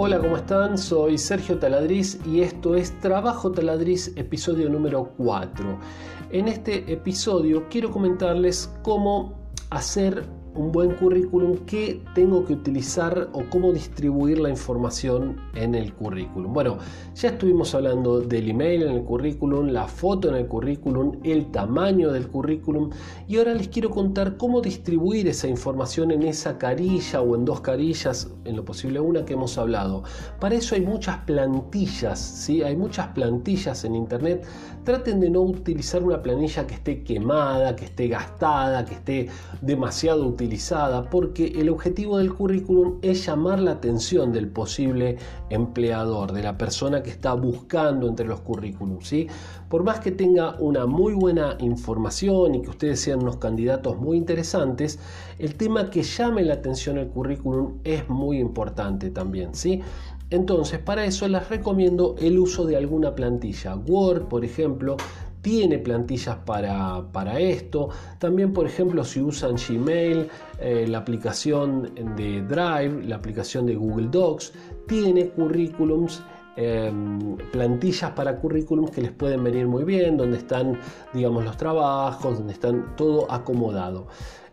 Hola, ¿cómo están? Soy Sergio Taladriz y esto es Trabajo Taladriz, episodio número 4. En este episodio quiero comentarles cómo hacer un buen currículum, qué tengo que utilizar o cómo distribuir la información en el currículum. Bueno, ya estuvimos hablando del email en el currículum, la foto en el currículum, el tamaño del currículum y ahora les quiero contar cómo distribuir esa información en esa carilla o en dos carillas, en lo posible una que hemos hablado. Para eso hay muchas plantillas, ¿sí? Hay muchas plantillas en internet. Traten de no utilizar una planilla que esté quemada, que esté gastada, que esté demasiado utilizada porque el objetivo del currículum es llamar la atención del posible empleador, de la persona que está buscando entre los currículums. ¿sí? Por más que tenga una muy buena información y que ustedes sean unos candidatos muy interesantes, el tema que llame la atención el currículum es muy importante también. ¿sí? Entonces, para eso les recomiendo el uso de alguna plantilla. Word, por ejemplo, tiene plantillas para, esto. También, por ejemplo, si usan Gmail, eh, la aplicación de Drive, la aplicación de Google Docs, tiene currículums. Em, plantillas para currículums que les pueden venir muy bien, donde están, digamos, los trabajos, donde están todo acomodado.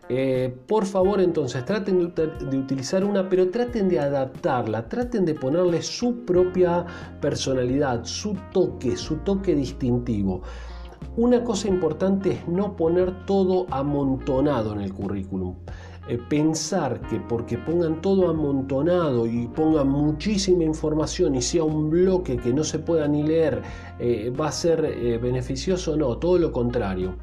Eh, por favor, entonces traten de, utilizar una, pero traten de adaptarla, traten de ponerle su propia personalidad, su toque, su toque distintivo. Una cosa importante es no poner todo amontonado en el currículum. Eh, pensar que porque pongan todo amontonado y pongan muchísima información y sea un bloque que no se pueda ni leer, eh, va a ser eh, beneficioso, no, todo lo contrario.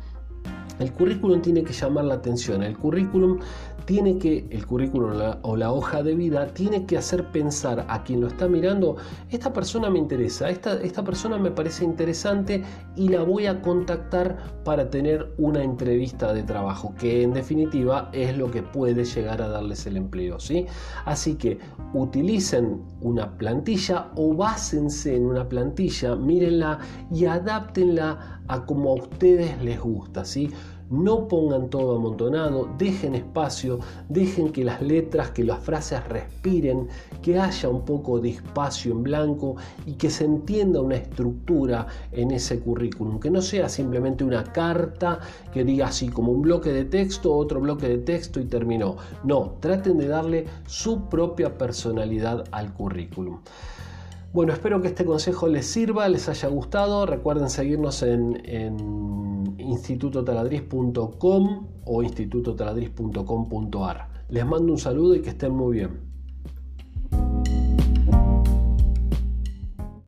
El currículum tiene que llamar la atención. El currículum tiene que, el currículum o la, hoja de vida tiene que hacer pensar a quien lo está mirando, esta persona me interesa, esta, esta persona me parece interesante y la voy a contactar para tener una entrevista de trabajo, que en definitiva es lo que puede llegar a darles el empleo. ¿sí? Así que utilicen una plantilla o básense en una plantilla, mírenla y adáptenla a como a ustedes les gusta. ¿sí? no pongan todo amontonado, dejen espacio, dejen que las letras, que las frases respiren, que haya un poco de espacio en blanco y que se entienda una estructura en ese currículum, que no sea simplemente una carta que diga así como un bloque de texto, otro bloque de texto y terminó. No, traten de darle su propia personalidad al currículum. Bueno, espero que este consejo les sirva, les haya gustado. Recuerden seguirnos en, en o institutotaladriz.com.ar. Les mando un saludo y que estén muy bien.